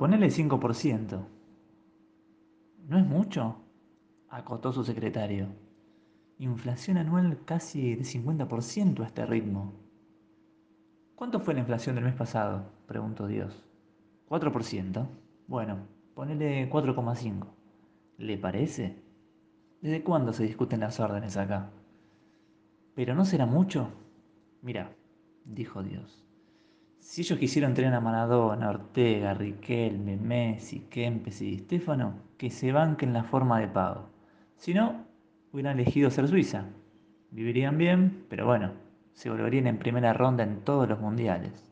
Ponele 5%. ¿No es mucho? acotó su secretario. Inflación anual casi de 50% a este ritmo. ¿Cuánto fue la inflación del mes pasado? preguntó Dios. 4%. Bueno, ponele 4,5. ¿Le parece? ¿Desde cuándo se discuten las órdenes acá? ¿Pero no será mucho? Mira, dijo Dios. Si ellos quisieron tener a Maradona, Ortega, Riquelme, Messi, Kempes y Stefano, que se banquen la forma de pago. Si no, hubieran elegido ser Suiza. Vivirían bien, pero bueno, se volverían en primera ronda en todos los mundiales.